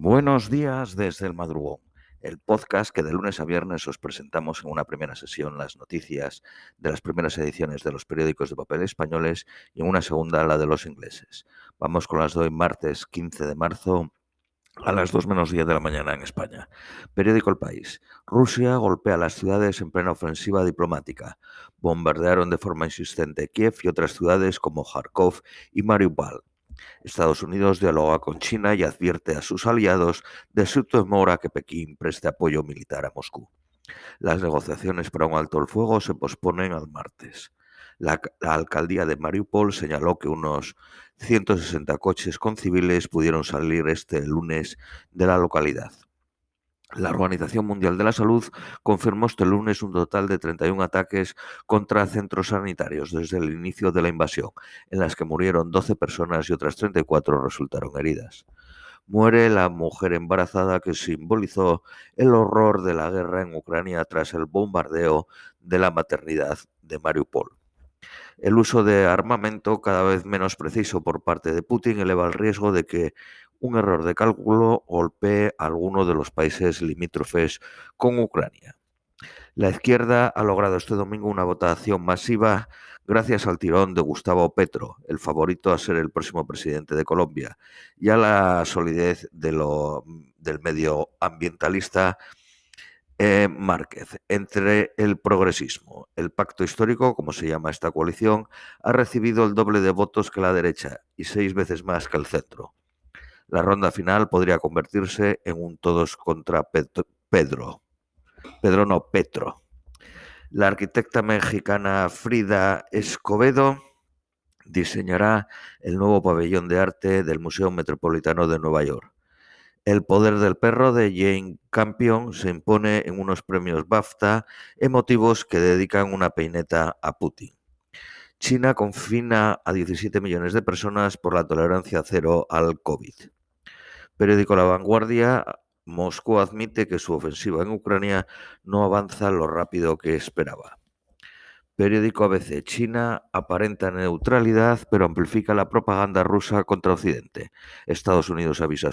Buenos días desde el madrugón, el podcast que de lunes a viernes os presentamos en una primera sesión las noticias de las primeras ediciones de los periódicos de papel españoles y en una segunda la de los ingleses. Vamos con las de martes 15 de marzo a las 2 menos 10 de la mañana en España. Periódico El País. Rusia golpea las ciudades en plena ofensiva diplomática. Bombardearon de forma insistente Kiev y otras ciudades como Kharkov y Mariupol. Estados Unidos dialoga con China y advierte a sus aliados de su temor a que Pekín preste apoyo militar a Moscú. Las negociaciones para un alto el fuego se posponen al martes. La, la, alcaldía de Mariupol señaló que unos 160 coches con civiles pudieron salir este lunes de la localidad. La Organización Mundial de la Salud confirmó este lunes un total de 31 ataques contra centros sanitarios desde el inicio de la invasión, en las que murieron 12 personas y otras 34 resultaron heridas. Muere la mujer embarazada que simbolizó el horror de la guerra en Ucrania tras el bombardeo de la maternidad de Mariupol. El uso de armamento cada vez menos preciso por parte de Putin eleva el riesgo de que un error de cálculo golpee a alguno de los países limítrofes con Ucrania. La izquierda ha logrado este domingo una votación masiva gracias al tirón de Gustavo Petro, el favorito a ser el próximo presidente de Colombia, y a la solidez del medio ambientalista eh, Márquez. Entre el progresismo, el pacto histórico, como se llama esta coalición, ha recibido el doble de votos que la derecha y seis veces más que el centro. La ronda final podría convertirse en un todos contra Pedro. Pedro no, Petro. La arquitecta mexicana Frida Escobedo diseñará el nuevo pabellón de arte del Museo Metropolitano de Nueva York. El poder del perro de Jane Campion se impone en unos premios BAFTA emotivos que dedican una peineta a Putin. China confina a 17 millones de personas por la tolerancia cero al COVID. Periódico La Vanguardia, Moscú admite que su ofensiva en Ucrania no avanza lo rápido que esperaba. Periódico ABC, China aparenta neutralidad pero amplifica la propaganda rusa contra Occidente. Estados Unidos avisa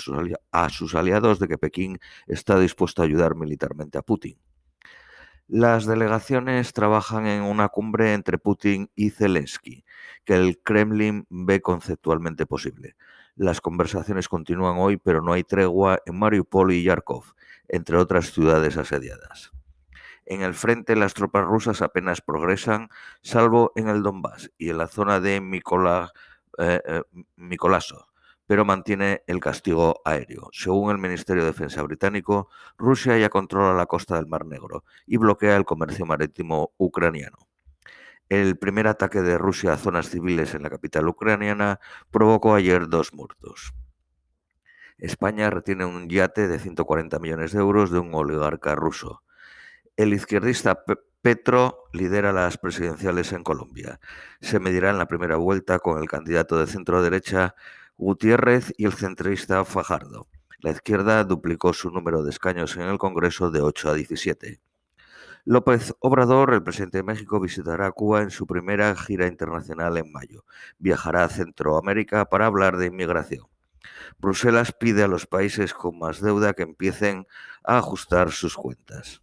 a sus, aliados de que Pekín está dispuesto a ayudar militarmente a Putin. Las delegaciones trabajan en una cumbre entre Putin y Zelensky, que el Kremlin ve conceptualmente posible. Las conversaciones continúan hoy, pero no hay tregua en Mariupol y Yarkov, entre otras ciudades asediadas. En el frente las tropas rusas apenas progresan, salvo en el Donbass y en la zona de Mikola, eh, eh, pero mantiene el castigo aéreo. Según el Ministerio de Defensa británico, Rusia ya controla la costa del Mar Negro y bloquea el comercio marítimo ucraniano. El primer ataque de Rusia a zonas civiles en la capital ucraniana provocó ayer dos muertos. España retiene un yate de 140 millones de euros de un oligarca ruso. El izquierdista Petro lidera las presidenciales en Colombia. Se medirá en la primera vuelta con el candidato de centro derecha Gutiérrez y el centrista Fajardo. La izquierda duplicó su número de escaños en el Congreso de 8 a 17. López Obrador, el presidente de México, visitará Cuba en su primera gira internacional en mayo. Viajará a Centroamérica para hablar de inmigración. Bruselas pide a los países con más deuda que empiecen a ajustar sus cuentas.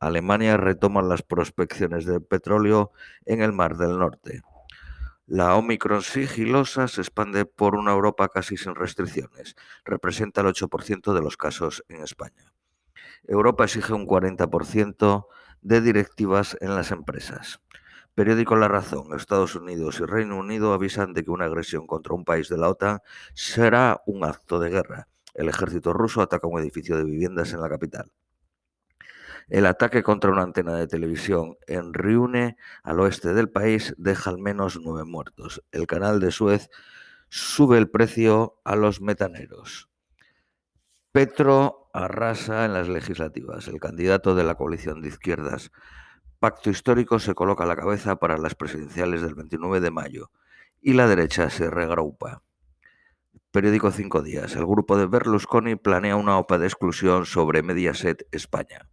Alemania retoma las prospecciones de petróleo en el Mar del Norte. La Omicron sigilosa se expande por una Europa casi sin restricciones. Representa el 8% de los casos en España. Europa exige un 40% de directivas en las empresas. Periódico La Razón, Estados Unidos y Reino Unido avisan de que una agresión contra un país de la OTAN será un acto de guerra. El ejército ruso ataca un edificio de viviendas en la capital. El ataque contra una antena de televisión en Riune, al oeste del país, deja al menos nueve muertos. El canal de Suez sube el precio a los metaneros. Petro arrasa en las legislativas. El candidato de la coalición de izquierdas Pacto Histórico se coloca a la cabeza para las presidenciales del 29 de mayo y la derecha se regrupa. Periódico Cinco Días. El grupo de Berlusconi planea una OPA de exclusión sobre Mediaset España.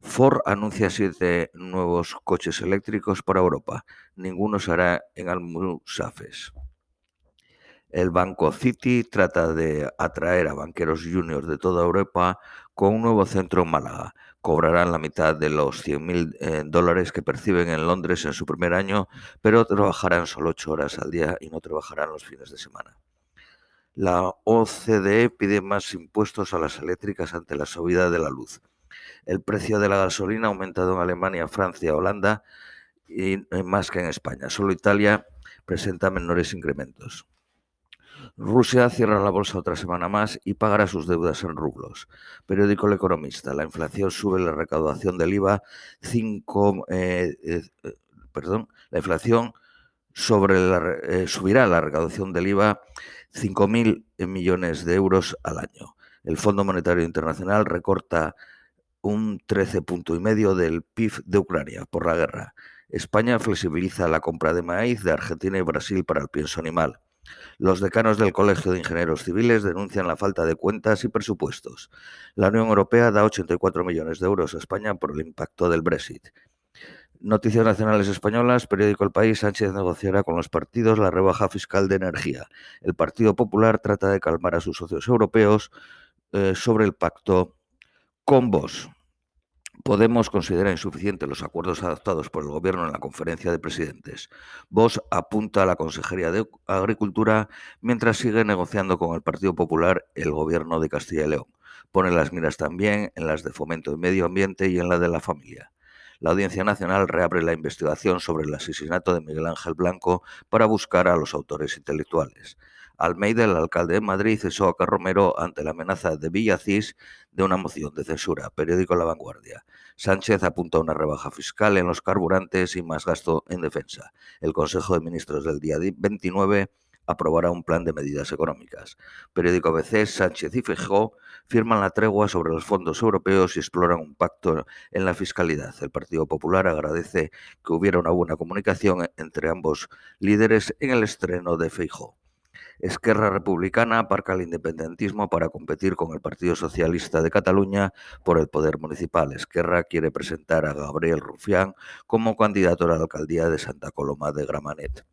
Ford anuncia siete nuevos coches eléctricos para Europa. Ninguno será en Almusafes. El Banco City trata de atraer a banqueros juniors de toda Europa con un nuevo centro en Málaga. Cobrarán la mitad de los 100.000 eh, dólares que perciben en Londres en su primer año, pero trabajarán solo ocho horas al día y no trabajarán los fines de semana. La OCDE pide más impuestos a las eléctricas ante la subida de la luz. El precio de la gasolina ha aumentado en Alemania, Francia, Holanda y más que en España. Solo Italia presenta menores incrementos. Rusia cierra la bolsa otra semana más y pagará sus deudas en rublos. Periódico El Economista. La inflación sube la recaudación del IVA 5, eh, eh, perdón, la inflación sobre la, eh, subirá la recaudación del IVA 5.000 millones de euros al año. El Fondo Monetario Internacional recorta un 13 punto y medio del PIB de Ucrania por la guerra. España flexibiliza la compra de maíz de Argentina y Brasil para el pienso animal. Los decanos del Colegio de Ingenieros Civiles denuncian la falta de cuentas y presupuestos. La Unión Europea da 84 millones de euros a España por el impacto del Brexit. Noticias nacionales españolas, periódico El País, Sánchez negociará con los partidos la rebaja fiscal de energía. El Partido Popular trata de calmar a sus socios europeos eh, sobre el pacto con vos. Podemos considerar insuficientes los acuerdos adoptados por el Gobierno en la conferencia de presidentes. Vos apunta a la Consejería de Agricultura mientras sigue negociando con el Partido Popular el Gobierno de Castilla y León. Pone las miras también en las de fomento de medio ambiente y en la de la familia. La Audiencia Nacional reabre la investigación sobre el asesinato de Miguel Ángel Blanco para buscar a los autores intelectuales. Almeida, el alcalde de Madrid, cesó a Carromero ante la amenaza de Villacís de una moción de censura. Periódico La Vanguardia. Sánchez apunta a una rebaja fiscal en los carburantes y más gasto en defensa. El Consejo de Ministros del día 29 aprobará un plan de medidas económicas. Periódico ABC, Sánchez y Feijóo firman la tregua sobre los fondos europeos y exploran un pacto en la fiscalidad. El Partido Popular agradece que hubiera una buena comunicación entre ambos líderes en el estreno de Feijóo. Esquerra Republicana aparca el independentismo para competir con el Partido Socialista de Cataluña por el poder municipal. Esquerra quiere presentar a Gabriel Rufián como candidato a la alcaldía de Santa Coloma de Gramanet.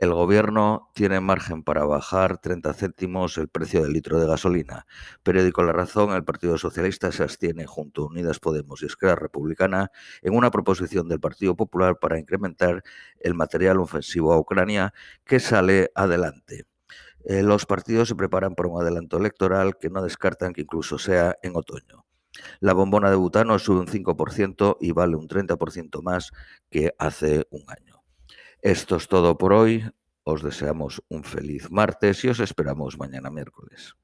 El gobierno tiene margen para bajar 30 céntimos el precio del litro de gasolina. Periódico La Razón, el Partido Socialista se abstiene junto a Unidas Podemos y Esquerra Republicana en una proposición del Partido Popular para incrementar el material ofensivo a Ucrania que sale adelante. Eh, los partidos se preparan para un adelanto electoral que no descartan que incluso sea en otoño. La bombona de butano sube un 5% y vale un 30% más que hace un año. Esto es todo por hoy. Os deseamos un feliz martes y os esperamos mañana miércoles.